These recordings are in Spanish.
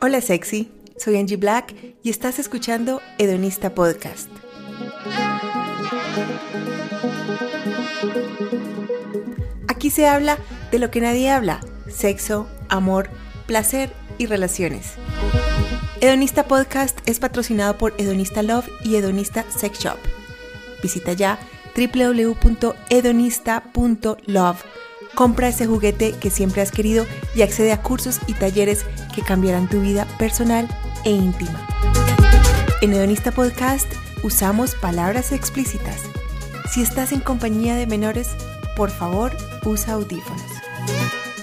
Hola sexy, soy Angie Black y estás escuchando Hedonista Podcast. Aquí se habla de lo que nadie habla, sexo, amor, placer y relaciones. Hedonista Podcast es patrocinado por Hedonista Love y Hedonista Sex Shop. Visita ya www.hedonista.love. Compra ese juguete que siempre has querido y accede a cursos y talleres que cambiarán tu vida personal e íntima. En Hedonista Podcast usamos palabras explícitas. Si estás en compañía de menores, por favor, usa audífonos.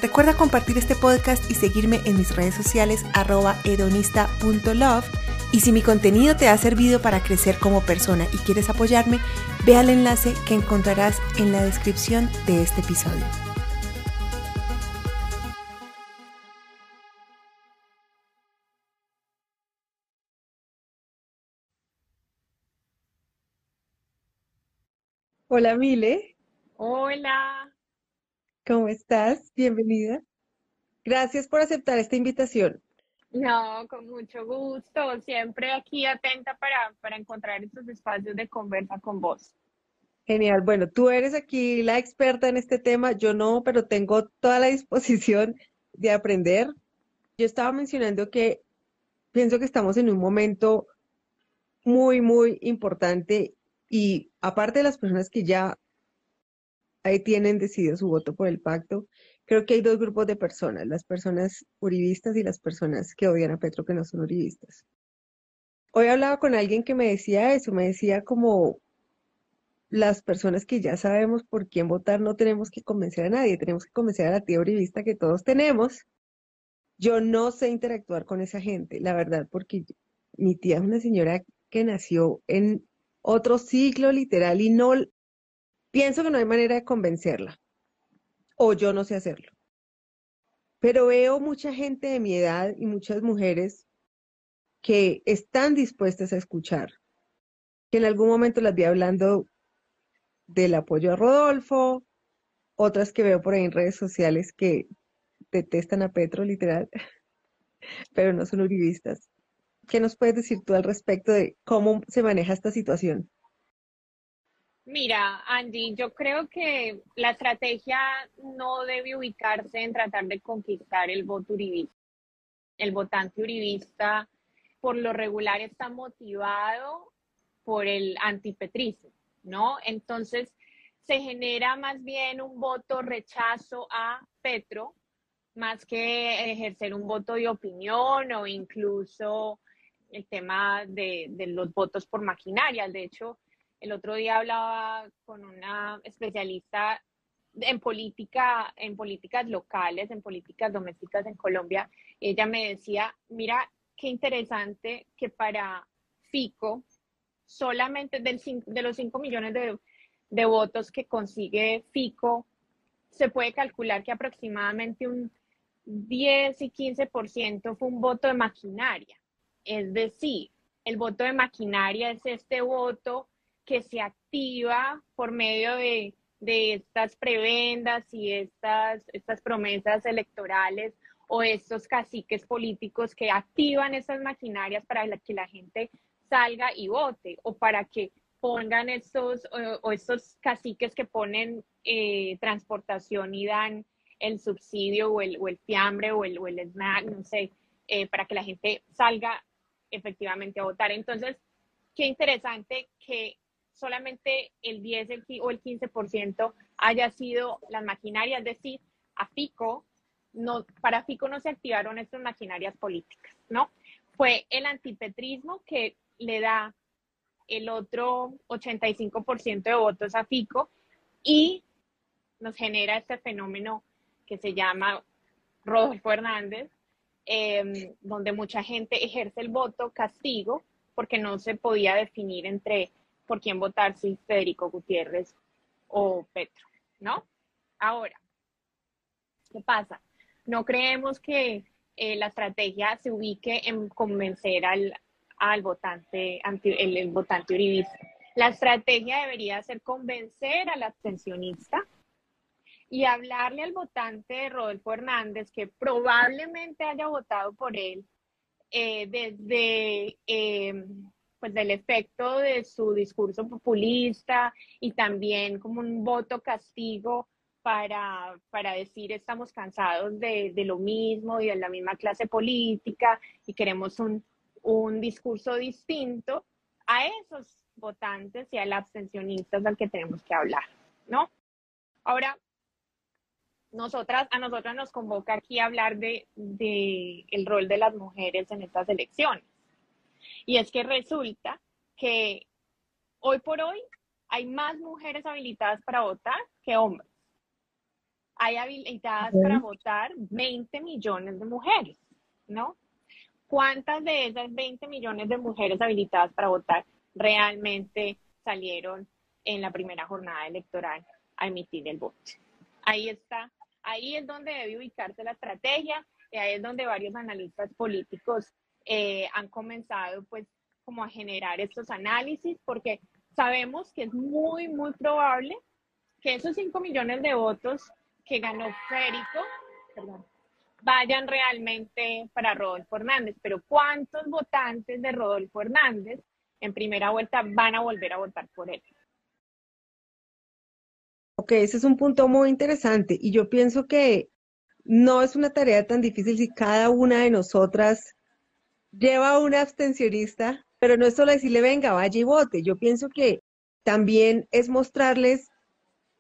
Recuerda compartir este podcast y seguirme en mis redes sociales arroba hedonista.love. Y si mi contenido te ha servido para crecer como persona y quieres apoyarme, ve al enlace que encontrarás en la descripción de este episodio. Hola Mile, Hola, ¿cómo estás? Bienvenida. Gracias por aceptar esta invitación. no, con mucho gusto, siempre aquí atenta para, para encontrar estos espacios de conversa con vos. Genial. Bueno, tú eres aquí la experta en este tema, yo no, pero tengo toda la disposición de aprender. Yo estaba mencionando que pienso que estamos en un momento muy, muy importante y aparte de las personas que ya ahí tienen decidido su voto por el pacto, creo que hay dos grupos de personas, las personas uribistas y las personas que odian a Petro que no son uribistas. Hoy hablaba con alguien que me decía eso, me decía como las personas que ya sabemos por quién votar no tenemos que convencer a nadie, tenemos que convencer a la tía uribista que todos tenemos. Yo no sé interactuar con esa gente, la verdad, porque mi tía es una señora que nació en otro ciclo literal y no pienso que no hay manera de convencerla o yo no sé hacerlo. Pero veo mucha gente de mi edad y muchas mujeres que están dispuestas a escuchar, que en algún momento las vi hablando del apoyo a Rodolfo, otras que veo por ahí en redes sociales que detestan a Petro, literal, pero no son uribistas. ¿Qué nos puedes decir tú al respecto de cómo se maneja esta situación? Mira, Andy, yo creo que la estrategia no debe ubicarse en tratar de conquistar el voto uribista. El votante uribista, por lo regular, está motivado por el antipetrismo, ¿no? Entonces, se genera más bien un voto rechazo a Petro, más que ejercer un voto de opinión o incluso el tema de, de los votos por maquinaria. De hecho, el otro día hablaba con una especialista en política, en políticas locales, en políticas domésticas en Colombia. Ella me decía, mira, qué interesante que para FICO, solamente del, de los 5 millones de, de votos que consigue FICO, se puede calcular que aproximadamente un 10 y 15% fue un voto de maquinaria. Es decir, el voto de maquinaria es este voto que se activa por medio de, de estas prebendas y estas, estas promesas electorales o estos caciques políticos que activan esas maquinarias para que la gente salga y vote o para que pongan estos o, estos caciques que ponen eh, transportación y dan el subsidio o el, o el fiambre o el, o el snack, no sé, eh, para que la gente salga efectivamente a votar. Entonces, qué interesante que solamente el 10 el, o el 15% haya sido las maquinarias, es decir, a FICO, no, para FICO no se activaron estas maquinarias políticas, ¿no? Fue el antipetrismo que le da el otro 85% de votos a FICO y nos genera este fenómeno que se llama Rodolfo Hernández, eh, donde mucha gente ejerce el voto castigo porque no se podía definir entre por quién votar, si Federico Gutiérrez o Petro, ¿no? Ahora, ¿qué pasa? No creemos que eh, la estrategia se ubique en convencer al, al votante, anti, el, votante uribista. La estrategia debería ser convencer al abstencionista y hablarle al votante Rodolfo Hernández que probablemente haya votado por él eh, desde eh, pues del efecto de su discurso populista y también como un voto castigo para, para decir estamos cansados de, de, lo mismo y de la misma clase política y queremos un, un discurso distinto a esos votantes y al abstencionista al que tenemos que hablar, ¿no? Ahora, nosotras, a nosotras nos convoca aquí a hablar de, de el rol de las mujeres en estas elecciones. Y es que resulta que hoy por hoy hay más mujeres habilitadas para votar que hombres. Hay habilitadas para votar 20 millones de mujeres, ¿no? ¿Cuántas de esas 20 millones de mujeres habilitadas para votar realmente salieron en la primera jornada electoral a emitir el voto? Ahí está, ahí es donde debe ubicarse la estrategia y ahí es donde varios analistas políticos eh, han comenzado pues como a generar estos análisis porque sabemos que es muy, muy probable que esos 5 millones de votos que ganó Férico vayan realmente para Rodolfo Hernández. Pero ¿cuántos votantes de Rodolfo Hernández en primera vuelta van a volver a votar por él? Ok, ese es un punto muy interesante y yo pienso que no es una tarea tan difícil si cada una de nosotras lleva a un abstencionista, pero no es solo decirle, venga, vaya y vote. Yo pienso que también es mostrarles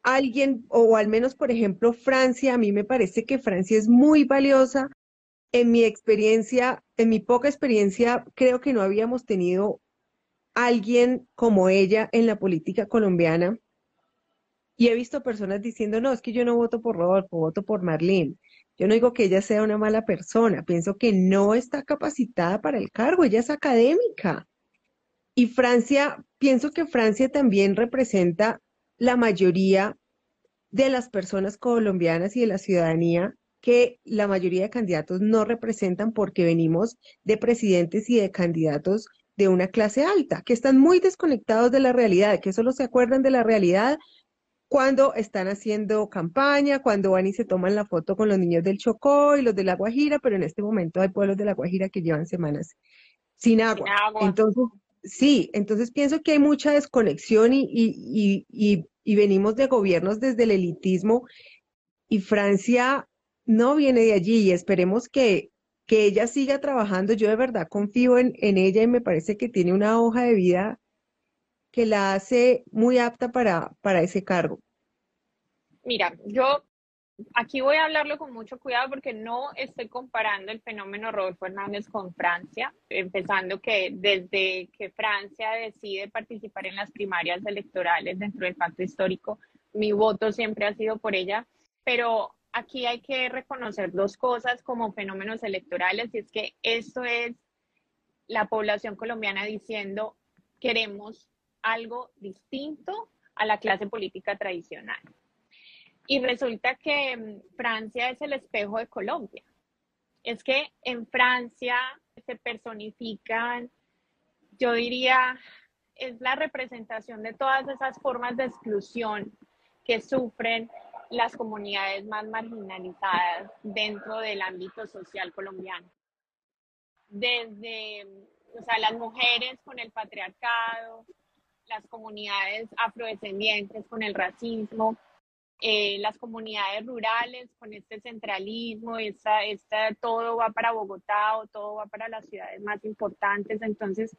a alguien, o al menos, por ejemplo, Francia, a mí me parece que Francia es muy valiosa. En mi experiencia, en mi poca experiencia, creo que no habíamos tenido alguien como ella en la política colombiana. Y he visto personas diciendo, no, es que yo no voto por Rodolfo, voto por Marlene. Yo no digo que ella sea una mala persona, pienso que no está capacitada para el cargo, ella es académica. Y Francia, pienso que Francia también representa la mayoría de las personas colombianas y de la ciudadanía que la mayoría de candidatos no representan porque venimos de presidentes y de candidatos de una clase alta, que están muy desconectados de la realidad, que solo se acuerdan de la realidad cuando están haciendo campaña, cuando van y se toman la foto con los niños del Chocó y los de la Guajira, pero en este momento hay pueblos de la Guajira que llevan semanas sin agua. Entonces, sí, entonces pienso que hay mucha desconexión y, y, y, y, venimos de gobiernos desde el elitismo y Francia no viene de allí y esperemos que, que ella siga trabajando. Yo de verdad confío en, en ella y me parece que tiene una hoja de vida que la hace muy apta para, para ese cargo? Mira, yo aquí voy a hablarlo con mucho cuidado porque no estoy comparando el fenómeno Rodolfo Hernández con Francia, empezando que desde que Francia decide participar en las primarias electorales dentro del pacto histórico, mi voto siempre ha sido por ella, pero aquí hay que reconocer dos cosas como fenómenos electorales y es que esto es la población colombiana diciendo queremos algo distinto a la clase política tradicional. Y resulta que mm, Francia es el espejo de Colombia. Es que en Francia se personifican, yo diría, es la representación de todas esas formas de exclusión que sufren las comunidades más marginalizadas dentro del ámbito social colombiano. Desde, o sea, las mujeres con el patriarcado, las comunidades afrodescendientes con el racismo, eh, las comunidades rurales con este centralismo, esta, esta, todo va para Bogotá o todo va para las ciudades más importantes. Entonces,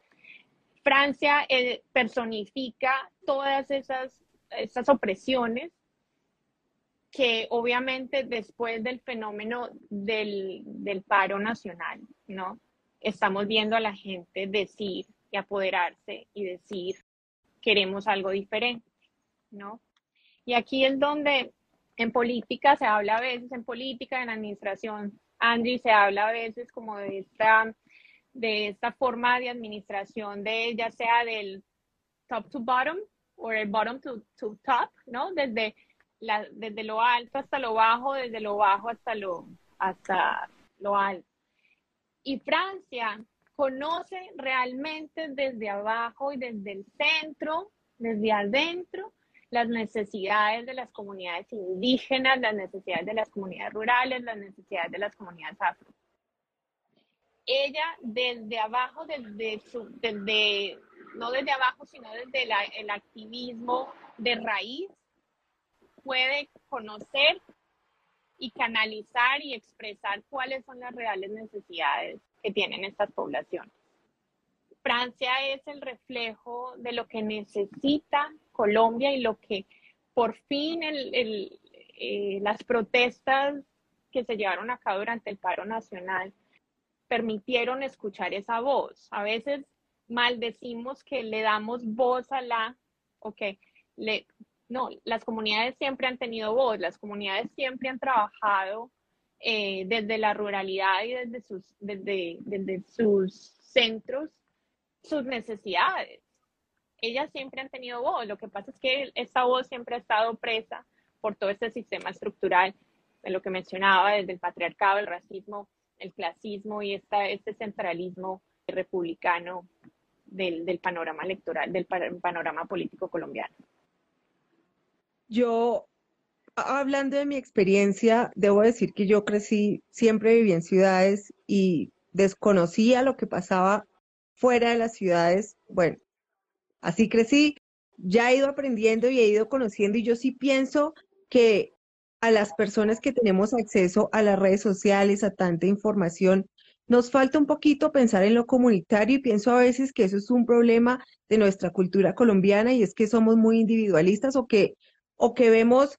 Francia eh, personifica todas esas, esas opresiones que obviamente después del fenómeno del, del paro nacional, ¿no? Estamos viendo a la gente decir y apoderarse y decir queremos algo diferente, ¿no? Y aquí es donde en política se habla a veces, en política, en administración, Andy, se habla a veces como de esta, de esta forma de administración de ya sea del top to bottom o el bottom to, to top, ¿no? Desde, la, desde lo alto hasta lo bajo, desde lo bajo hasta lo, hasta lo alto. Y Francia conoce realmente desde abajo y desde el centro desde adentro las necesidades de las comunidades indígenas, las necesidades de las comunidades rurales, las necesidades de las comunidades afro. Ella desde abajo, desde, no desde abajo, sino desde el activismo de raíz, puede conocer y canalizar y expresar cuáles son las reales necesidades que tienen estas poblaciones. Francia es el reflejo de lo que necesita Colombia y lo que por fin eh, las protestas que se llevaron a cabo durante el paro nacional permitieron escuchar esa voz. A veces maldecimos que le damos voz a la, ok, le, no, las comunidades siempre han tenido voz, las comunidades siempre han trabajado eh, desde la ruralidad y desde sus, desde, desde sus centros sus necesidades. Ellas siempre han tenido voz, lo que pasa es que esta voz siempre ha estado presa por todo este sistema estructural de lo que mencionaba, desde el patriarcado, el racismo, el clasismo y esta, este centralismo republicano del, del panorama electoral, del panorama político colombiano. Yo, hablando de mi experiencia, debo decir que yo crecí, siempre viví en ciudades y desconocía lo que pasaba fuera de las ciudades. Bueno, así crecí, ya he ido aprendiendo y he ido conociendo y yo sí pienso que a las personas que tenemos acceso a las redes sociales, a tanta información, nos falta un poquito pensar en lo comunitario y pienso a veces que eso es un problema de nuestra cultura colombiana y es que somos muy individualistas o que, o que vemos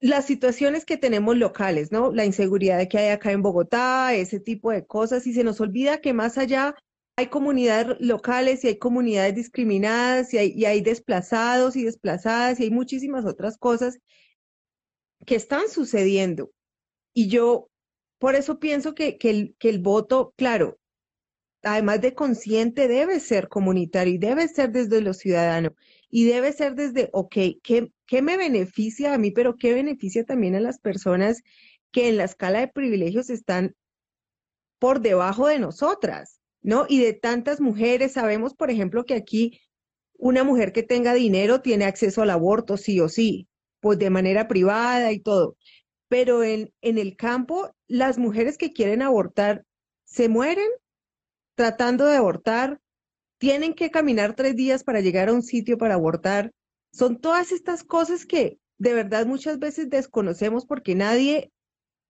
las situaciones que tenemos locales, ¿no? La inseguridad que hay acá en Bogotá, ese tipo de cosas, y se nos olvida que más allá hay comunidades locales y hay comunidades discriminadas y hay, desplazados y desplazadas y hay muchísimas otras cosas que están sucediendo. Y yo por eso pienso que, que, el, que el voto, claro, además de consciente, debe ser comunitario y debe ser desde los ciudadanos y debe ser desde, ok, ¿qué, ¿qué me beneficia a mí, pero qué beneficia también a las personas que en la escala de privilegios están por debajo de nosotras, ¿no? Y de tantas mujeres, sabemos, por ejemplo, que aquí una mujer que tenga dinero tiene acceso al aborto, sí o sí, pues de manera privada y todo pero en, en el campo las mujeres que quieren abortar se mueren tratando de abortar, tienen que caminar tres días para llegar a un sitio para abortar. Son todas estas cosas que de verdad muchas veces desconocemos porque nadie,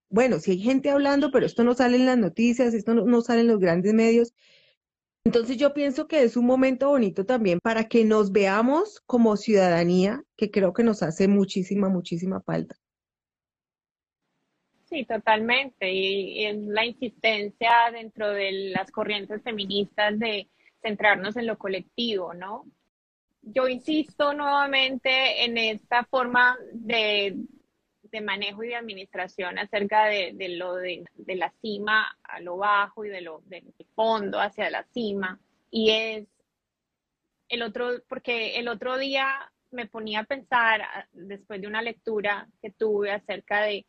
bueno, si hay gente hablando, pero esto no sale en las noticias, esto no, no sale en los grandes medios. Entonces yo pienso que es un momento bonito también para que nos veamos como ciudadanía, que creo que nos hace muchísima, muchísima falta. Sí, totalmente. Y, es la insistencia dentro de las corrientes feministas de centrarnos en lo colectivo, ¿no? Yo insisto nuevamente en esta forma de, manejo y de administración acerca de, lo de, la cima a lo bajo y de lo del fondo hacia la cima. Y es el otro, porque el otro día me ponía a pensar, después de una lectura que tuve acerca de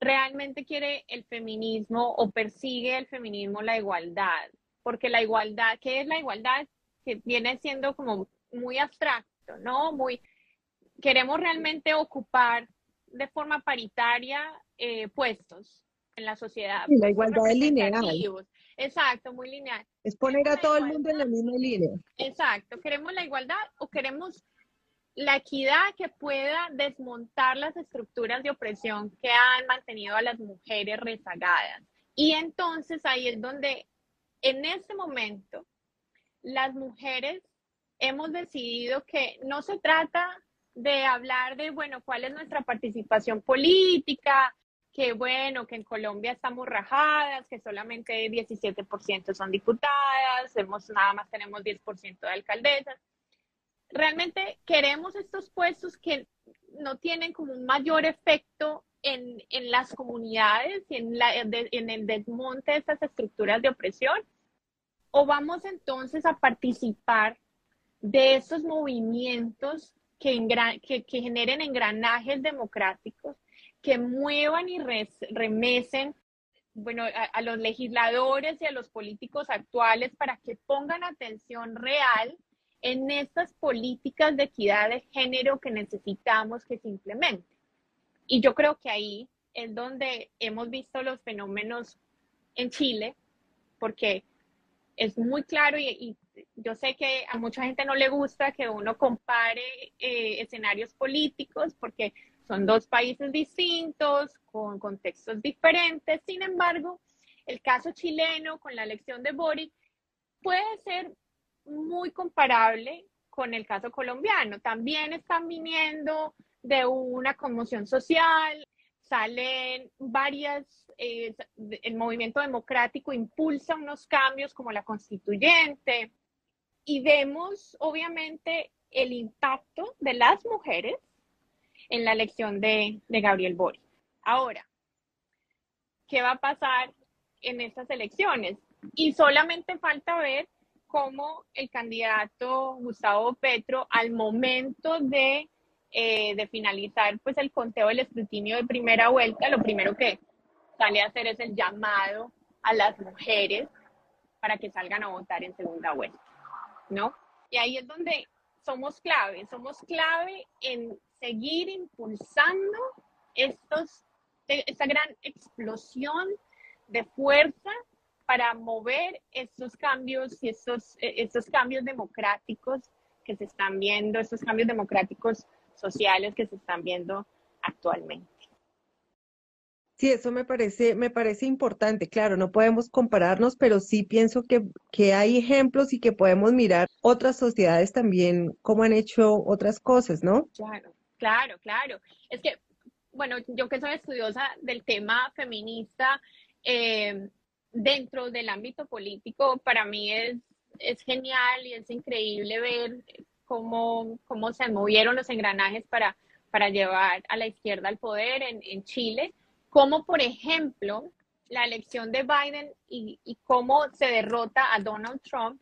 realmente quiere el feminismo o persigue el feminismo la igualdad, porque la igualdad, ¿qué es la igualdad? Que viene siendo como muy abstracto, ¿no? Muy, queremos realmente ocupar de forma paritaria eh, puestos en la sociedad. la igualdad es lineal. Exacto, muy lineal. Es poner a todo el mundo en la misma línea. Exacto, queremos la igualdad o queremos la equidad que pueda desmontar las estructuras de opresión que han mantenido a las mujeres rezagadas. Y entonces ahí es donde en este momento las mujeres hemos decidido que no se trata de hablar de, bueno, cuál es nuestra participación política, que bueno, que en Colombia estamos rajadas, que solamente 17% son diputadas, hemos, nada más tenemos 10% de alcaldesas realmente queremos estos puestos que no tienen como un mayor efecto en, las comunidades y en, en el desmonte de estas estructuras de opresión? ¿O vamos entonces a participar de esos movimientos que, generen engranajes democráticos, que muevan y remesen bueno, a, los legisladores y a los políticos actuales para que pongan atención real en estas políticas de equidad de género que necesitamos que se implementen. Y yo creo que ahí es donde hemos visto los fenómenos en Chile, porque es muy claro y, yo sé que a mucha gente no le gusta que uno compare eh, escenarios políticos porque son dos países distintos, con contextos diferentes. Sin embargo, el caso chileno con la elección de Boric puede ser muy comparable con el caso colombiano. También están viniendo de una conmoción social, salen varias, eh, el movimiento democrático impulsa unos cambios como la constituyente y vemos obviamente el impacto de las mujeres en la elección de, de Gabriel Boric. Ahora, ¿qué va a pasar en estas elecciones? Y solamente falta ver cómo el candidato Gustavo Petro al momento de eh, de finalizar pues el conteo del escrutinio de primera vuelta, lo primero que sale a hacer es el llamado a las mujeres para que salgan a votar en segunda vuelta, ¿no? Y ahí es donde somos clave, somos clave en seguir impulsando estos, esta gran explosión de fuerza para mover estos cambios y estos, estos cambios democráticos que se están viendo, estos cambios democráticos sociales que se están viendo actualmente. Sí, eso me parece, me parece importante. Claro, no podemos compararnos, pero sí pienso que, que hay ejemplos y que podemos mirar otras sociedades también, cómo han hecho otras cosas, ¿no? Claro, claro, claro. Es que, bueno, yo que soy estudiosa del tema feminista, eh, dentro del ámbito político, para mí es, es genial y es increíble ver cómo, cómo se movieron los engranajes para, para llevar a la izquierda al poder en, en Chile, como por ejemplo la elección de Biden y, y cómo se derrota a Donald Trump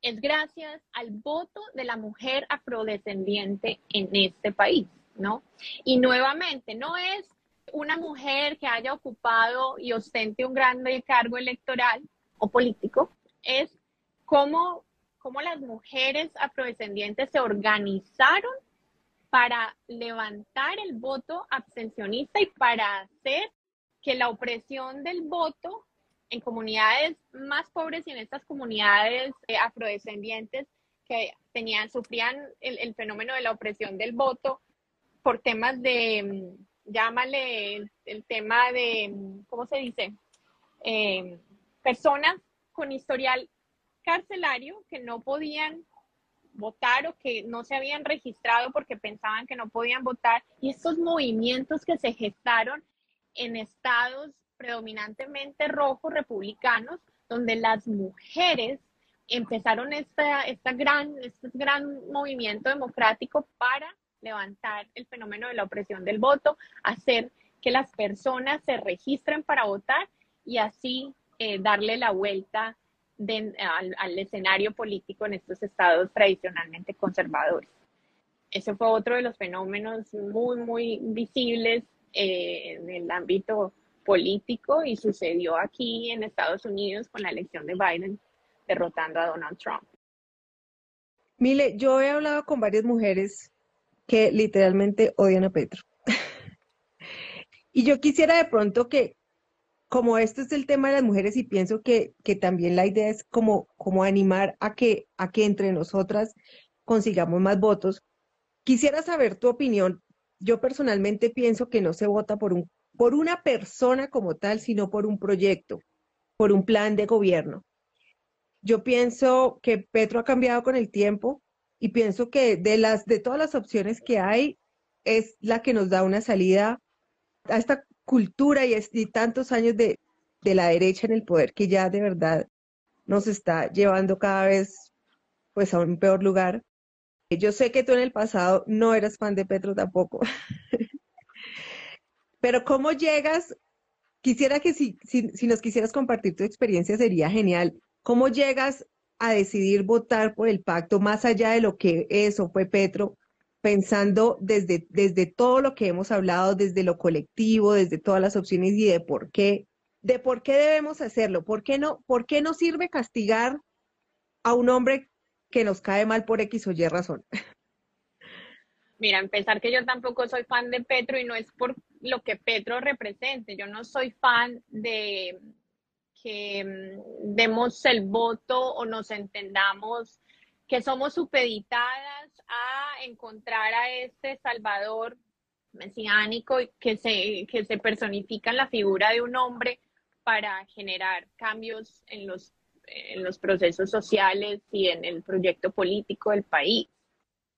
es gracias al voto de la mujer afrodescendiente en este país, ¿no? Y nuevamente, no es una mujer que haya ocupado y ostente un gran cargo electoral o político, es cómo cómo las mujeres afrodescendientes se organizaron para levantar el voto abstencionista y para hacer que la opresión del voto en comunidades más pobres y en estas comunidades eh, afrodescendientes que tenían, sufrían el, fenómeno de la opresión del voto por temas de, mm, llámale el, tema de, mm, ¿cómo se dice? Eh, personas con historial carcelario que no podían votar o que no se habían registrado porque pensaban que no podían votar y estos movimientos que se gestaron en estados predominantemente rojos republicanos donde las mujeres empezaron esta, esta gran, este gran movimiento democrático para levantar el fenómeno de la opresión del voto, hacer que las personas se registren para votar y así eh, darle la vuelta al, escenario político en estos estados tradicionalmente conservadores. Ese fue otro de los fenómenos muy, muy visibles eh, en el ámbito político y sucedió aquí en Estados Unidos con la elección de Biden derrotando a Donald Trump. Mile, yo he hablado con varias mujeres que literalmente odian a Petro. y yo quisiera de pronto que como esto es el tema de las mujeres y pienso que, que también la idea es como, como animar a que, a que entre nosotras consigamos más votos, quisiera saber tu opinión. Yo personalmente pienso que no se vota por, un, por una persona como tal, sino por un proyecto, por un plan de gobierno. Yo pienso que Petro ha cambiado con el tiempo y pienso que de, las, de todas las opciones que hay, es la que nos da una salida a esta cultura y, tantos años de, la derecha en el poder que ya de verdad nos está llevando cada vez pues a un peor lugar. Yo sé que tú en el pasado no eras fan de Petro tampoco. Pero ¿cómo llegas? Quisiera que si, si, nos quisieras compartir tu experiencia sería genial. ¿Cómo llegas a decidir votar por el pacto más allá de lo que eso fue Petro? Pensando desde, desde todo lo que hemos hablado, desde lo colectivo, desde todas las opciones y de por qué, de por qué debemos hacerlo, por qué no, por qué no sirve castigar a un hombre que nos cae mal por X o Y razón. Mira, empezar que yo tampoco soy fan de Petro y no es por lo que Petro represente. Yo no soy fan de que mm, demos el voto o nos entendamos que somos supeditadas a encontrar a este Salvador mesiánico que se, que se personifica en la figura de un hombre para generar cambios en los, en los procesos sociales y en el proyecto político del país.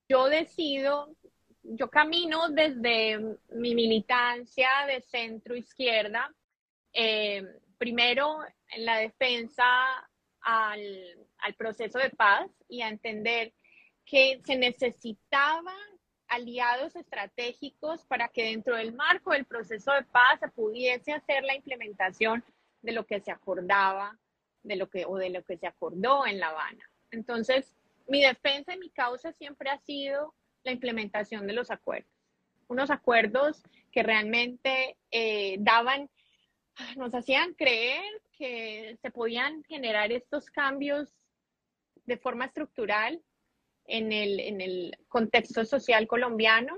Yo decido, yo camino desde mi militancia de centro izquierda, eh, primero en la defensa al, al proceso de paz y a entender que se necesitaban aliados estratégicos para que dentro del marco del proceso de paz se pudiese hacer la implementación de lo que se acordaba, de lo que o de lo que se acordó en La Habana. Entonces, mi defensa y mi causa siempre ha sido la implementación de los acuerdos. Unos acuerdos que realmente eh, daban, nos hacían creer que se podían generar estos cambios de forma estructural en el, en el contexto social colombiano,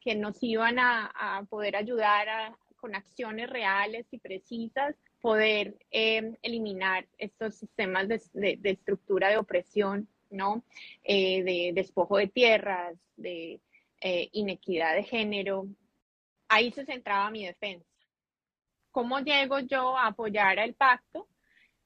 que nos iban a, a poder ayudar a, con acciones reales y precisas, poder eh, eliminar estos sistemas de, de, de, estructura de opresión, ¿no? Eh, de despojo de tierras, de eh, inequidad de género. Ahí se centraba mi defensa. ¿Cómo llego yo a apoyar el pacto?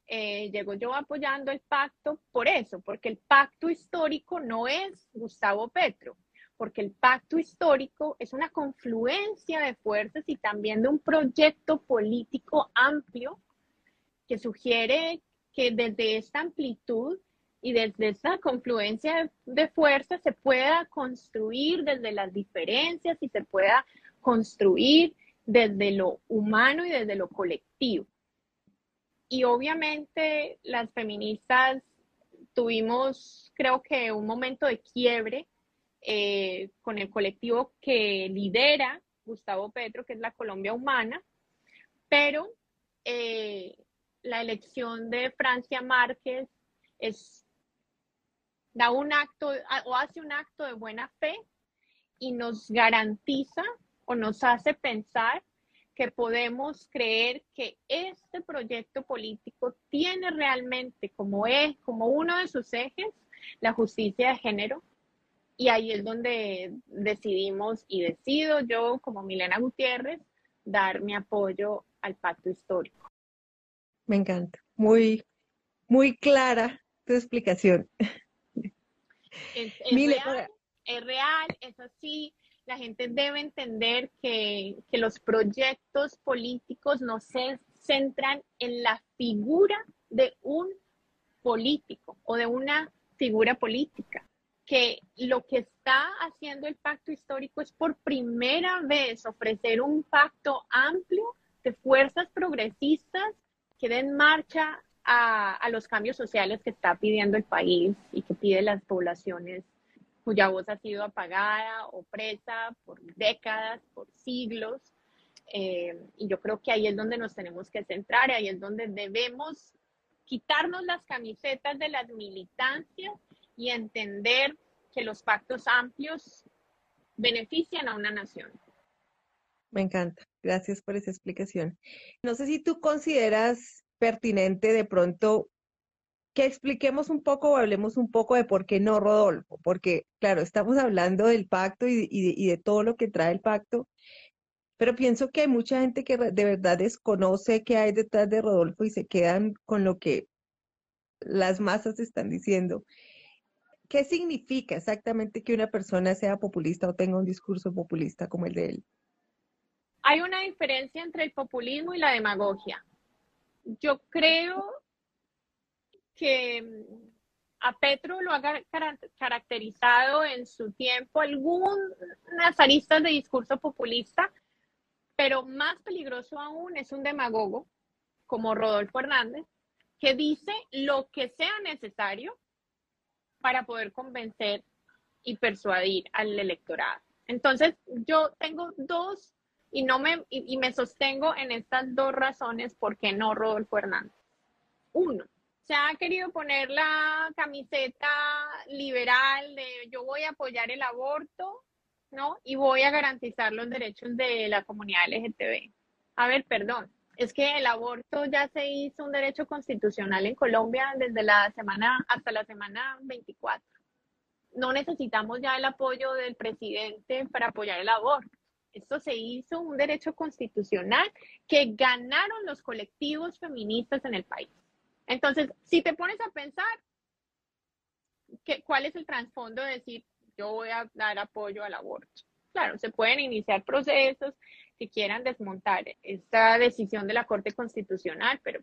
Eh, llego yo apoyando el pacto por eso, porque el pacto histórico no es Gustavo Petro, porque el pacto histórico es una confluencia de fuerzas y también de un proyecto político amplio que sugiere que desde esta amplitud y desde esta confluencia de fuerzas se pueda construir desde las diferencias y se pueda construir desde lo humano y desde lo colectivo. Y obviamente las feministas tuvimos, creo que, un momento de quiebre eh, con el colectivo que lidera Gustavo Petro, que es la Colombia Humana, pero eh, la elección de Francia Márquez es, da un acto o hace un acto de buena fe y nos garantiza o nos hace pensar que podemos creer que este proyecto político tiene realmente como, es, como uno de sus ejes la justicia de género. Y ahí es donde decidimos y decido yo, como Milena Gutiérrez, dar mi apoyo al pacto histórico. Me encanta. Muy, muy clara tu explicación. Es, es real, es real, es así la gente debe entender que, que, los proyectos políticos no se centran en la figura de un político o de una figura política, que lo que está haciendo el pacto histórico es por primera vez ofrecer un pacto amplio de fuerzas progresistas que den marcha a, a los cambios sociales que está pidiendo el país y que pide las poblaciones cuya voz ha sido apagada, opresa por décadas, por siglos. Eh, y yo creo que ahí es donde nos tenemos que centrar, ahí es donde debemos quitarnos las camisetas de las militancias y entender que los pactos amplios benefician a una nación. Me encanta. Gracias por esa explicación. No sé si tú consideras pertinente de pronto que expliquemos un poco o hablemos un poco de por qué no Rodolfo, porque claro, estamos hablando del pacto y, y, de todo lo que trae el pacto, pero pienso que hay mucha gente que de verdad desconoce qué hay detrás de Rodolfo y se quedan con lo que las masas están diciendo. ¿Qué significa exactamente que una persona sea populista o tenga un discurso populista como el de él? Hay una diferencia entre el populismo y la demagogia. Yo creo que mm, a Petro lo ha caracterizado en su tiempo algunas aristas de discurso populista, pero más peligroso aún es un demagogo como Rodolfo Hernández, que dice lo que sea necesario para poder convencer y persuadir al electorado. Entonces, yo tengo dos y no me y, y me sostengo en estas dos razones por qué no Rodolfo Hernández. Uno, se ha querido poner la camiseta liberal de yo voy a apoyar el aborto, ¿no? Y voy a garantizar los derechos de la comunidad LGTB. A ver, perdón, es que el aborto ya se hizo un derecho constitucional en Colombia desde la semana hasta la semana 24. No necesitamos ya el apoyo del presidente para apoyar el aborto. Esto se hizo un derecho constitucional que ganaron los colectivos feministas en el país. Entonces, si te pones a pensar, ¿cuál es el trasfondo de decir yo voy a dar apoyo al aborto? Claro, se pueden iniciar procesos que quieran desmontar esta decisión de la Corte Constitucional, pero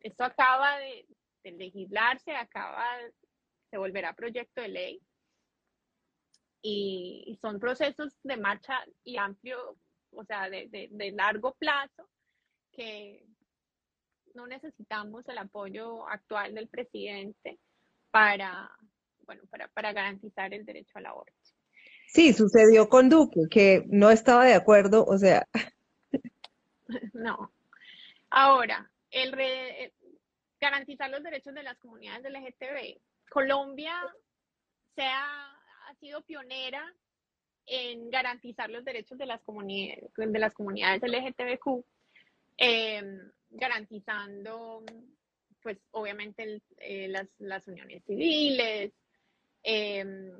esto acaba de, legislarse, acaba, se volverá proyecto de ley y, son procesos de marcha y amplio, o sea, de largo plazo que, no necesitamos el apoyo actual del presidente para, bueno, para, para garantizar el derecho al aborto. Sí, sucedió con Duque, que no estaba de acuerdo, o sea. No. Ahora, el garantizar los derechos de las comunidades LGTB. Colombia se ha, ha, sido pionera en garantizar los derechos de las comunidades, de las comunidades LGTBQ. Eh, garantizando, pues obviamente eh, las, uniones civiles, em,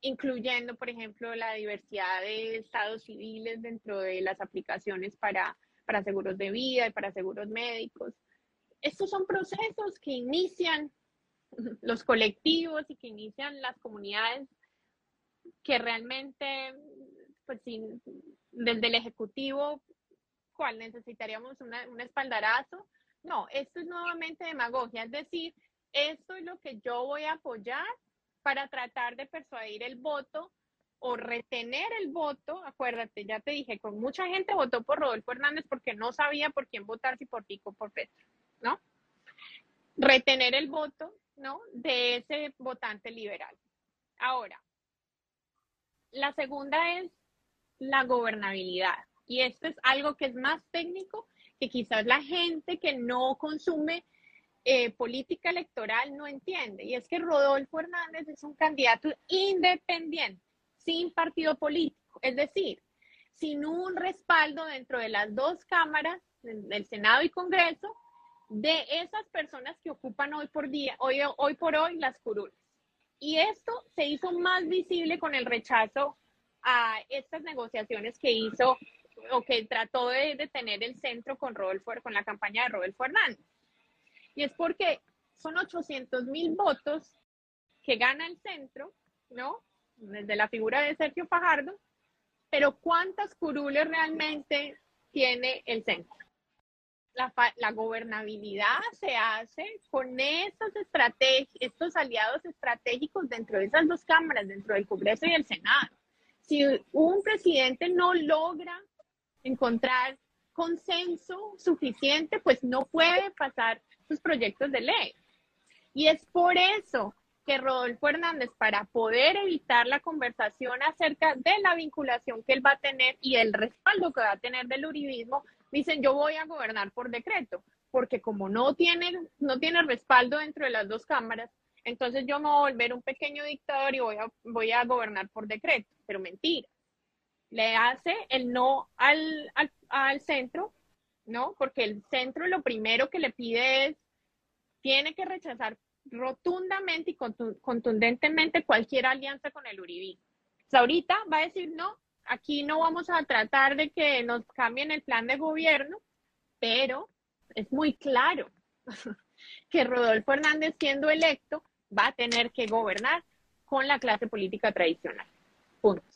incluyendo, por ejemplo, la diversidad de estados civiles dentro de las aplicaciones para, para seguros de vida y para seguros médicos. Estos son procesos que inician los colectivos y que inician las comunidades que realmente, pues, desde el Ejecutivo necesitaríamos un espaldarazo. No, esto es nuevamente demagogia, es decir, esto es lo que yo voy a apoyar para tratar de persuadir el voto o retener el voto. Acuérdate, ya te dije, con mucha gente votó por Rodolfo Hernández porque no sabía por quién votar, si por Pico o por Petro, ¿no? Retener el voto, ¿no? De ese votante liberal. Ahora, la segunda es la gobernabilidad. Y esto es algo que es más técnico que quizás la gente que no consume eh, política electoral no entiende. Y es que Rodolfo Hernández es un candidato independiente, sin partido político. Es decir, sin un respaldo dentro de las dos cámaras, del Senado y Congreso, de esas personas que ocupan hoy por día, hoy, hoy por hoy las curules. Y esto se hizo más visible con el rechazo a estas negociaciones que hizo o que trató de, tener el centro con Rodolfo, con la campaña de Rodolfo Hernández. Y es porque son 800 mil votos que gana el centro, ¿no? Desde la figura de Sergio Fajardo, pero ¿cuántas curules realmente tiene el centro? La, la, gobernabilidad se hace con estos, estos aliados estratégicos dentro de esas dos cámaras, dentro del Congreso y el Senado. Si un presidente no logra encontrar consenso suficiente, pues no puede pasar sus proyectos de ley. Y es por eso que Rodolfo Hernández, para poder evitar la conversación acerca de la vinculación que él va a tener y el respaldo que va a tener del uribismo, dicen yo voy a gobernar por decreto, porque como no tiene, no tiene respaldo dentro de las dos cámaras, entonces yo me voy a volver un pequeño dictador y voy a, voy a gobernar por decreto, pero mentira le hace el no al, al, centro, ¿no? Porque el centro lo primero que le pide es, tiene que rechazar rotundamente y contundentemente cualquier alianza con el uribismo. ahorita va a decir, no, aquí no vamos a tratar de que nos cambien el plan de gobierno, pero es muy claro que Rodolfo Hernández siendo electo va a tener que gobernar con la clase política tradicional. Punto.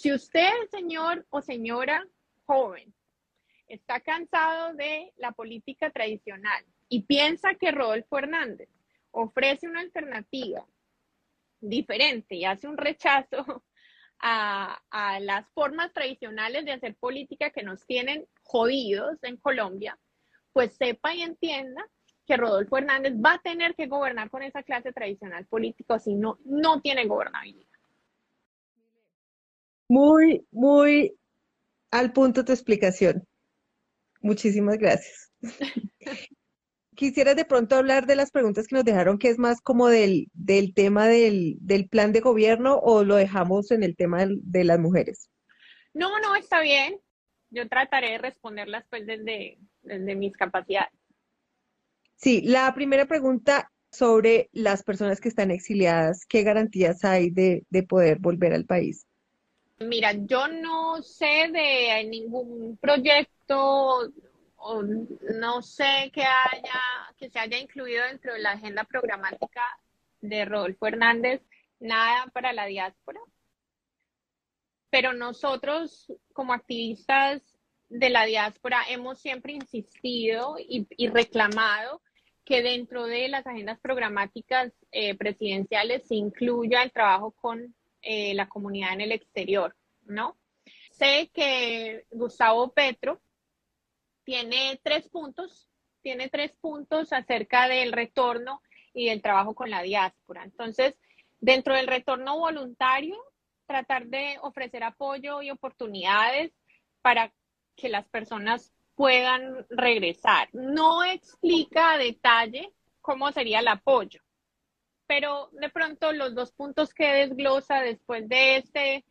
Si usted, señor o señora joven, está cansado de la política tradicional y piensa que Rodolfo Hernández ofrece una alternativa diferente y hace un rechazo a, las formas tradicionales de hacer política que nos tienen jodidos en Colombia, pues sepa y entienda que Rodolfo Hernández va a tener que gobernar con esa clase tradicional política, si no, no tiene gobernabilidad. Muy, muy al punto tu explicación. Muchísimas gracias. Quisieras de pronto hablar de las preguntas que nos dejaron, que es más como del, del tema del, del plan de gobierno o lo dejamos en el tema de las mujeres? No, no, está bien. Yo trataré de responderlas pues desde, desde mis capacidades. Sí, la primera pregunta sobre las personas que están exiliadas, ¿qué garantías hay de, de poder volver al país? Mira, yo no sé de ningún proyecto o no sé que haya, que se haya incluido dentro de la agenda programática de Rodolfo Hernández, nada para la diáspora. Pero nosotros, como activistas de la diáspora, hemos siempre insistido y, reclamado que dentro de las agendas programáticas eh, presidenciales se incluya el trabajo con eh, la comunidad en el exterior, ¿no? Sé que Gustavo Petro tiene tres puntos, tiene tres puntos acerca del retorno y del trabajo con la diáspora. Entonces, dentro del retorno voluntario, tratar de ofrecer apoyo y oportunidades para que las personas puedan regresar. No explica a detalle cómo sería el apoyo, pero de pronto los dos puntos que desglosa después de este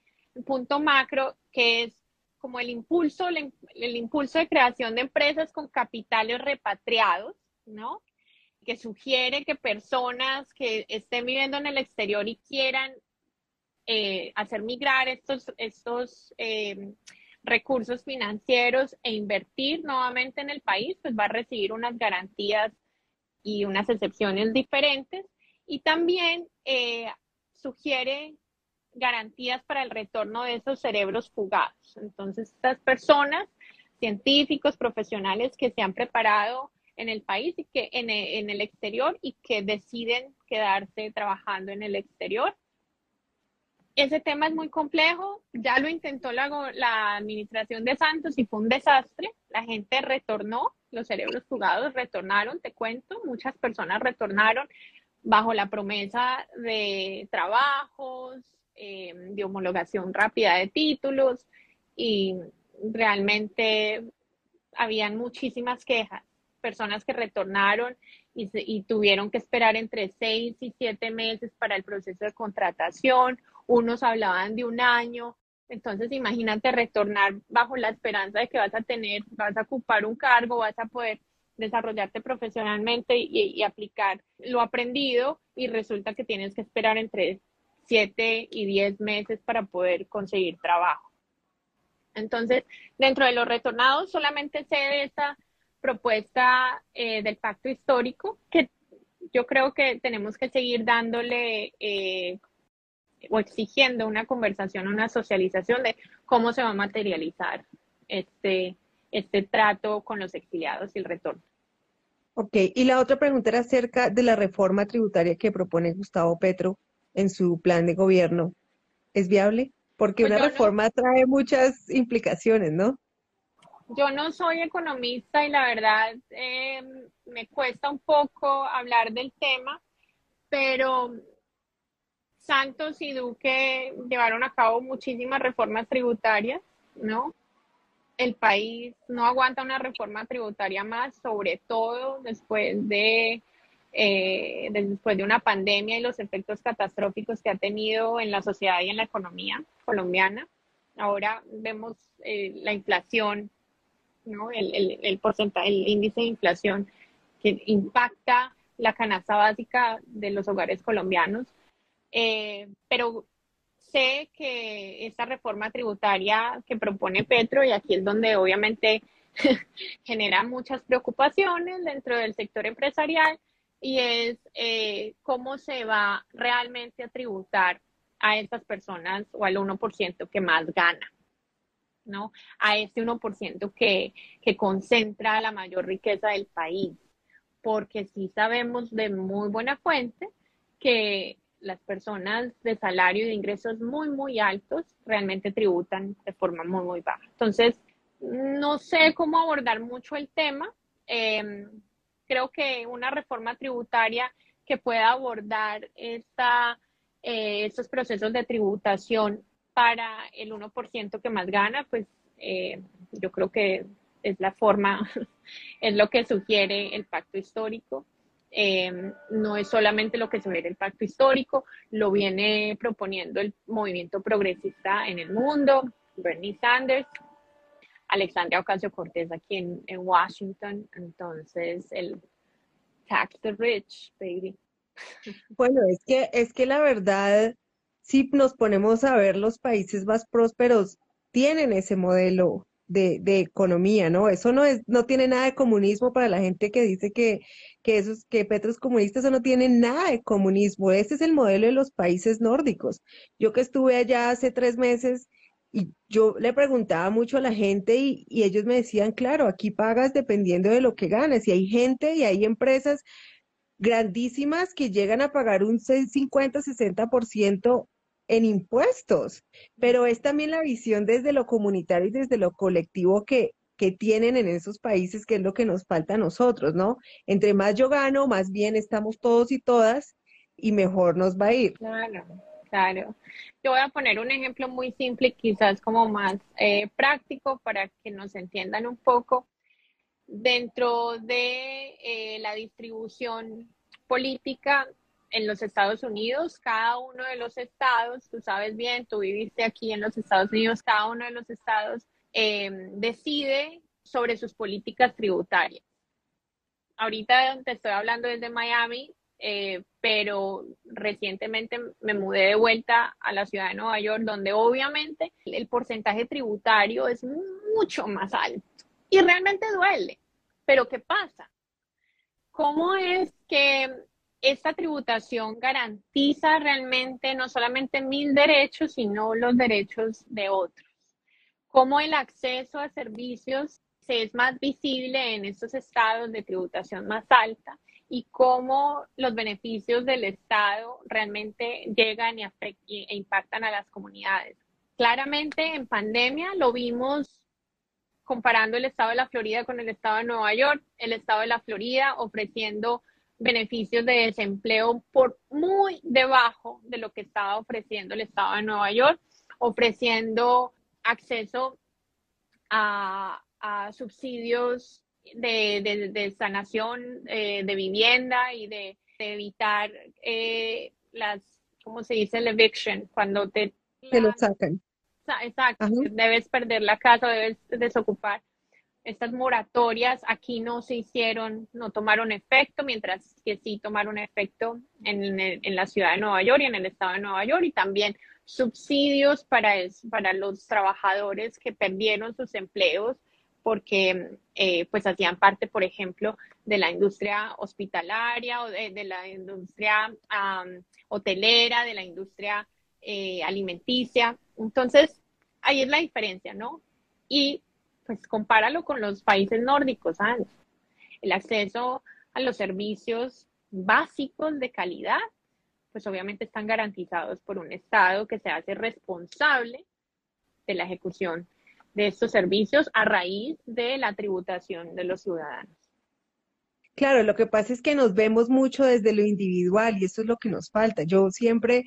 punto macro, que es como el impulso, el, impulso de creación de empresas con capitales repatriados, ¿no? Que sugiere que personas que estén viviendo en el exterior y quieran eh, hacer migrar estos, estos eh, recursos financieros e invertir nuevamente en el país, pues va a recibir unas garantías y unas excepciones diferentes. Y también eh, sugiere garantías para el retorno de esos cerebros fugados. Entonces, estas personas, científicos, profesionales que se han preparado en el país y que en el, exterior y que deciden quedarse trabajando en el exterior. Ese tema es muy complejo, ya lo intentó la, la administración de Santos y fue un desastre. La gente retornó, los cerebros fugados retornaron, te cuento, muchas personas retornaron bajo la promesa de trabajos, eh, de homologación rápida de títulos y realmente habían muchísimas quejas, personas que retornaron y, y, tuvieron que esperar entre seis y siete meses para el proceso de contratación, unos hablaban de un año, entonces imagínate retornar bajo la esperanza de que vas a tener, vas a ocupar un cargo, vas a poder desarrollarte profesionalmente y, aplicar lo aprendido y resulta que tienes que esperar entre siete y diez meses para poder conseguir trabajo. Entonces, dentro de los retornados, solamente sé de esta propuesta eh, del pacto histórico que yo creo que tenemos que seguir dándole eh, o exigiendo una conversación, una socialización de cómo se va a materializar este, este trato con los exiliados y el retorno. Ok, y la otra pregunta era acerca de la reforma tributaria que propone Gustavo Petro en su plan de gobierno, ¿es viable? Porque pues una reforma trae muchas implicaciones, ¿no? Yo no soy economista y la verdad eh, me cuesta un poco hablar del tema, pero Santos y Duque llevaron a cabo muchísimas reformas tributarias, ¿no? El país no aguanta una reforma tributaria más, sobre todo después de eh, después de una pandemia y los efectos catastróficos que ha tenido en la sociedad y en la economía colombiana. Ahora vemos eh, la inflación, ¿no? el, el, porcentaje, el índice de inflación que impacta la canasta básica de los hogares colombianos. Eh, pero sé que esta reforma tributaria que propone Petro, y aquí es donde obviamente genera muchas preocupaciones dentro del sector empresarial, y es eh, cómo se va realmente a tributar a estas personas o al 1% que más gana, ¿no? A ese 1% que, que concentra la mayor riqueza del país, porque sí sabemos de muy buena fuente que las personas de salario y de ingresos muy, muy altos realmente tributan de forma muy, muy baja. Entonces, no sé cómo abordar mucho el tema. Eh, creo que una reforma tributaria que pueda abordar esta, eh, estos procesos de tributación para el 1% que más gana, pues eh, yo creo que es la forma, es lo que sugiere el pacto histórico. Em, no es solamente lo que sugiere el pacto histórico, lo viene proponiendo el movimiento progresista en el mundo, Bernie Sanders, Alexandria Ocasio Cortez aquí en, en Washington, entonces el tax the rich, baby. Bueno, es que, es que la verdad, si nos ponemos a ver los países más prósperos, tienen ese modelo de, economía, ¿no? Eso no es, no tiene nada de comunismo para la gente que dice que, que que Petro es comunista, eso no tiene nada de comunismo. Ese es el modelo de los países nórdicos. Yo que estuve allá hace tres meses y yo le preguntaba mucho a la gente y, y ellos me decían, claro, aquí pagas dependiendo de lo que ganas. Y hay gente y hay empresas grandísimas que llegan a pagar un 50, 60% en impuestos, pero es también la visión desde lo comunitario y desde lo colectivo que, que tienen en esos países, que es lo que nos falta a nosotros, ¿no? Entre más yo gano, más bien estamos todos y todas y mejor nos va a ir. Claro, claro. Yo voy a poner un ejemplo muy simple, quizás como más eh, práctico para que nos entiendan un poco. Dentro de eh, la distribución política en los Estados Unidos, cada uno de los estados, tú sabes bien, tú viviste aquí en los Estados Unidos, cada uno de los estados eh, decide sobre sus políticas tributarias. Ahorita te estoy hablando desde Miami, eh, pero recientemente me mudé de vuelta a la ciudad de Nueva York, donde obviamente el porcentaje tributario es mucho más alto y realmente duele. Pero ¿qué pasa? ¿Cómo es que esta tributación garantiza realmente no solamente mis derechos, sino los derechos de otros. Cómo el acceso a servicios se es más visible en estos estados de tributación más alta y cómo los beneficios del Estado realmente llegan y e impactan a las comunidades. Claramente en pandemia lo vimos comparando el estado de la Florida con el estado de Nueva York, el estado de la Florida ofreciendo beneficios de desempleo por muy debajo de lo que estaba ofreciendo el Estado de Nueva York, ofreciendo acceso a, subsidios de, sanación eh, de vivienda y de, evitar eh, las, ¿cómo se dice? El eviction, cuando te... Te lo sacan. Exacto, debes perder la casa, debes desocupar estas moratorias aquí no se hicieron, no tomaron efecto, mientras que sí tomaron efecto en, en, la ciudad de Nueva York y en el estado de Nueva York y también subsidios para, para los trabajadores que perdieron sus empleos porque eh, pues hacían parte, por ejemplo, de la industria hospitalaria o de, la industria hotelera, de la industria eh, alimenticia. Entonces, ahí es la diferencia, ¿no? Y pues compáralo con los países nórdicos, ¿sabes? El acceso a los servicios básicos de calidad, pues obviamente están garantizados por un Estado que se hace responsable de la ejecución de estos servicios a raíz de la tributación de los ciudadanos. Claro, lo que pasa es que nos vemos mucho desde lo individual y eso es lo que nos falta. Yo siempre,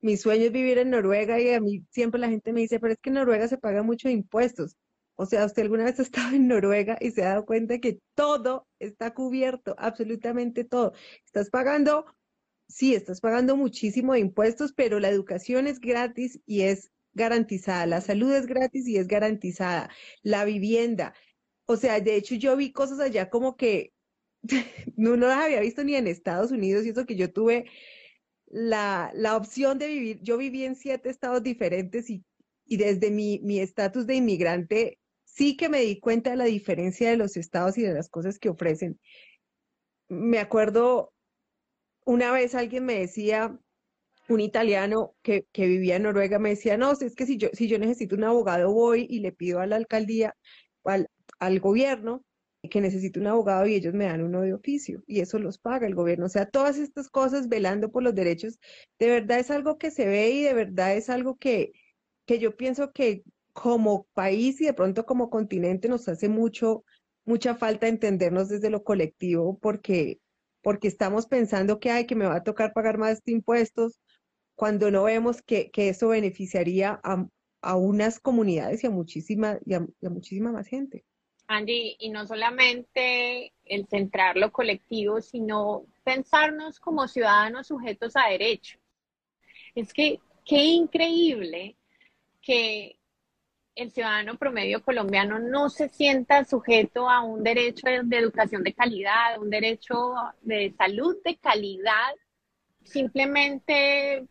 mi sueño es vivir en Noruega y a mí siempre la gente me dice, pero es que en Noruega se paga mucho impuestos. O sea, usted alguna vez ha estado en Noruega y se ha dado cuenta que todo está cubierto, absolutamente todo. Estás pagando, sí, estás pagando muchísimo de impuestos, pero la educación es gratis y es garantizada, la salud es gratis y es garantizada, la vivienda. O sea, de hecho yo vi cosas allá como que no, las había visto ni en Estados Unidos y eso que yo tuve la, la opción de vivir, yo viví en siete estados diferentes y, y desde mi estatus de inmigrante sí que me di cuenta de la diferencia de los estados y de las cosas que ofrecen. Me acuerdo, una vez alguien me decía, un italiano que, vivía en Noruega, me decía, no, es que si yo, si yo necesito un abogado, voy y le pido a la alcaldía, al, al gobierno, que necesito un abogado y ellos me dan uno de oficio y eso los paga el gobierno. O sea, todas estas cosas velando por los derechos, de verdad es algo que se ve y de verdad es algo que, que yo pienso que como país y de pronto como continente nos hace mucho, mucha falta entendernos desde lo colectivo porque, porque estamos pensando que, hay que me va a tocar pagar más impuestos cuando no vemos que, que eso beneficiaría a, a, unas comunidades y a muchísima, y a, muchísima más gente. Angie, y no solamente el centrar lo colectivo, sino pensarnos como ciudadanos sujetos a derechos. Es que qué increíble que el ciudadano promedio colombiano no se sienta sujeto a un derecho de educación de calidad, un derecho de salud de calidad, simplemente,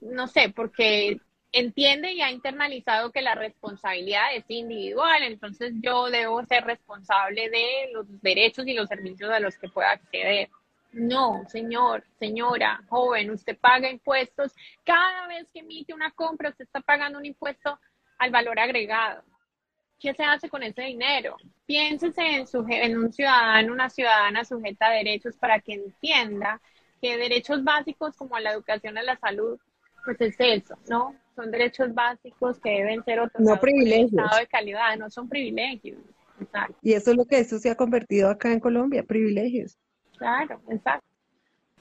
no sé, porque entiende y ha internalizado que la responsabilidad es individual, entonces yo debo ser responsable de los derechos y los servicios a los que pueda acceder. No, señor, señora, joven, usted paga impuestos. Cada vez que emite una compra, usted está pagando un impuesto al valor agregado. ¿Qué se hace con ese dinero? Piénsese en, en un ciudadano, una ciudadana sujeta a derechos para que entienda que derechos básicos como la educación y la salud, pues es eso, ¿no? son derechos básicos que deben ser otorgados no privilegios. estado de calidad, no son privilegios. Y eso es lo que eso se ha convertido acá en Colombia, privilegios. Claro, exacto.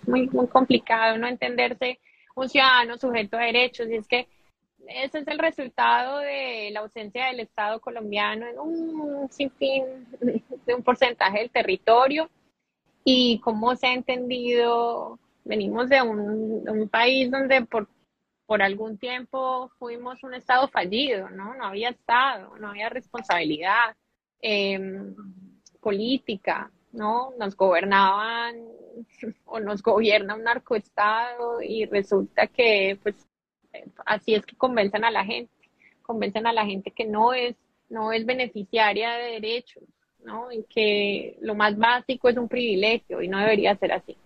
Muy, muy complicado no entenderse un ciudadano sujeto a derechos y es que ese es el resultado de la ausencia del Estado colombiano en un sinfín de un porcentaje del territorio y cómo se ha entendido, venimos de un, de un país donde por por algún tiempo fuimos un Estado fallido, ¿no? No había Estado, no había responsabilidad em, política, ¿no? Nos gobernaban o nos gobierna un narcoestado y resulta que, pues, así es que convencen a la gente, convencen a la gente que no es, no es beneficiaria de derechos, ¿no? Y que lo más básico es un privilegio y no debería ser así.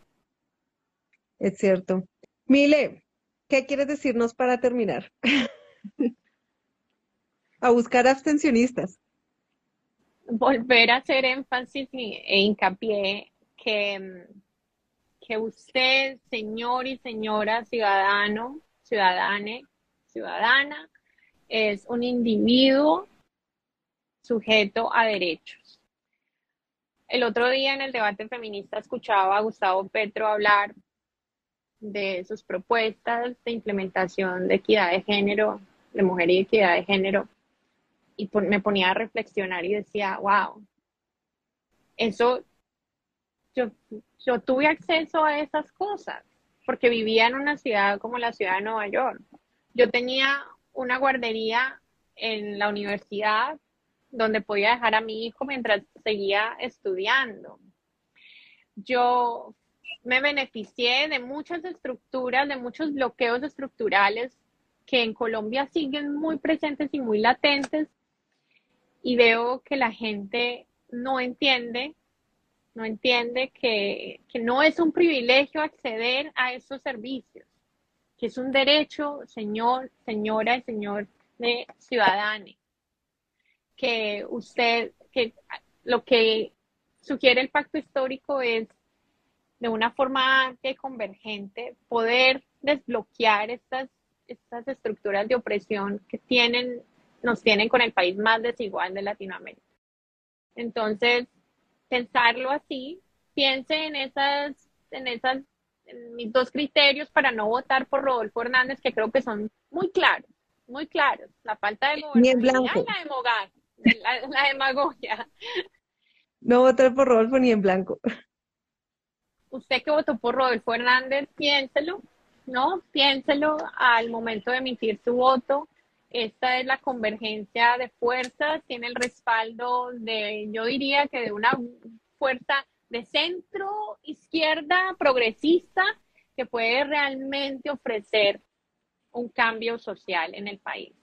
Es cierto. Mile, ¿Qué quieres decirnos para terminar? a buscar abstencionistas. Volver a hacer énfasis e hincapié que, que usted, señor y señora ciudadano, ciudadane, ciudadana, es un individuo sujeto a derechos. El otro día en el debate feminista escuchaba a Gustavo Petro hablar de sus propuestas de implementación de equidad de género, de mujer y equidad de género, y me ponía a reflexionar y decía, wow, eso, yo, yo tuve acceso a esas cosas, porque vivía en una ciudad como la ciudad de Nueva York. Yo tenía una guardería en la universidad donde podía dejar a mi hijo mientras seguía estudiando. Yo me beneficié de muchas estructuras, de muchos bloqueos estructurales que en Colombia siguen muy presentes y muy latentes y veo que la gente no entiende, no entiende que, que no es un privilegio acceder a esos servicios, que es un derecho, señor, señora y señor de ciudadano, que usted, que lo que sugiere el pacto histórico es de una forma amplia y convergente, poder desbloquear estas, estas estructuras de opresión que tienen, nos tienen con el país más desigual de Latinoamérica. Entonces, pensarlo así, piense en esas, en esas, en mis dos criterios para no votar por Rodolfo Hernández, que creo que son muy claros, muy claros. La falta de gobernabilidad y la, la demagogia. No votar por Rodolfo ni en blanco usted que votó por Rodolfo Hernández, piénselo, ¿no? Piénselo al momento de emitir su voto. Esta es la convergencia de fuerzas, tiene el respaldo de, yo diría que de una fuerza de centro, izquierda, progresista, que puede realmente ofrecer un cambio social en el país.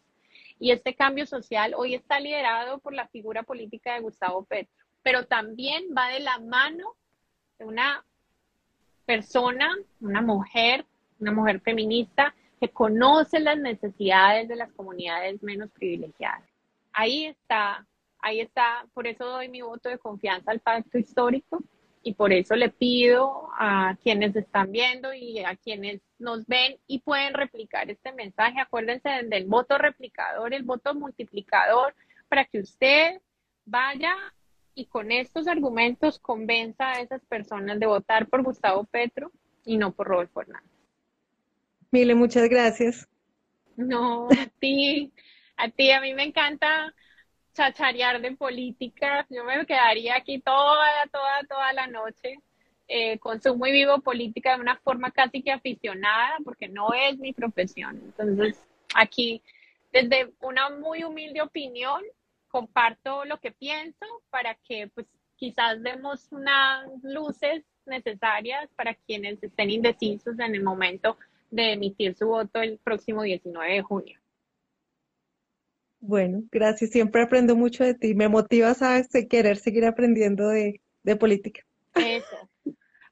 Y este cambio social hoy está liderado por la figura política de Gustavo Petro, pero también va de la mano de una persona, una mujer, una mujer feminista que conoce las necesidades de las comunidades menos privilegiadas. Ahí está, ahí está, por eso doy mi voto de confianza al pacto histórico y por eso le pido a quienes están viendo y a quienes nos ven y pueden replicar este mensaje, acuérdense del voto replicador, el voto multiplicador, para que usted vaya y con estos argumentos convenza a esas personas de votar por Gustavo Petro y no por Rodolfo Hernández. Mile, muchas gracias. No, a ti, a ti, a mí me encanta chacharear de política. Yo me quedaría aquí toda, toda, toda la noche. Eh, consumo y vivo política de una forma casi que aficionada, porque no es mi profesión. Entonces, aquí, desde una muy humilde opinión, comparto lo que pienso para que, pues, quizás demos unas luces necesarias para quienes estén indecisos en el momento de emitir su voto el próximo 19 de junio. Bueno, gracias. Siempre aprendo mucho de ti. Me motivas a querer seguir aprendiendo de, política. Eso.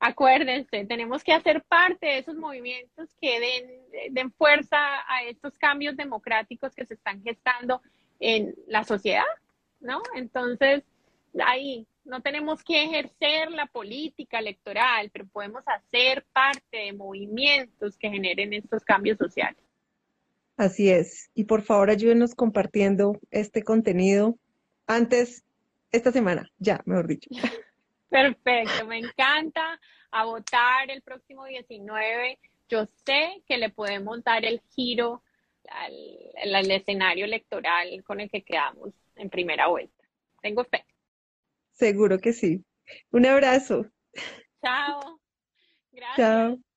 Acuérdense, tenemos que hacer parte de esos movimientos que den, den fuerza a estos cambios democráticos que se están gestando en la sociedad, ¿no? Entonces, ahí no tenemos que ejercer la política electoral, pero podemos hacer parte de movimientos que generen estos cambios sociales. Así es. Y por favor ayúdenos compartiendo este contenido antes, esta semana, ya, mejor dicho. Perfecto, me encanta a votar el próximo 19. Yo sé que le podemos dar el giro al, al escenario electoral con el que quedamos en primera vuelta. Tengo fe. Seguro que sí. Un abrazo. Chao. Gracias. Chao.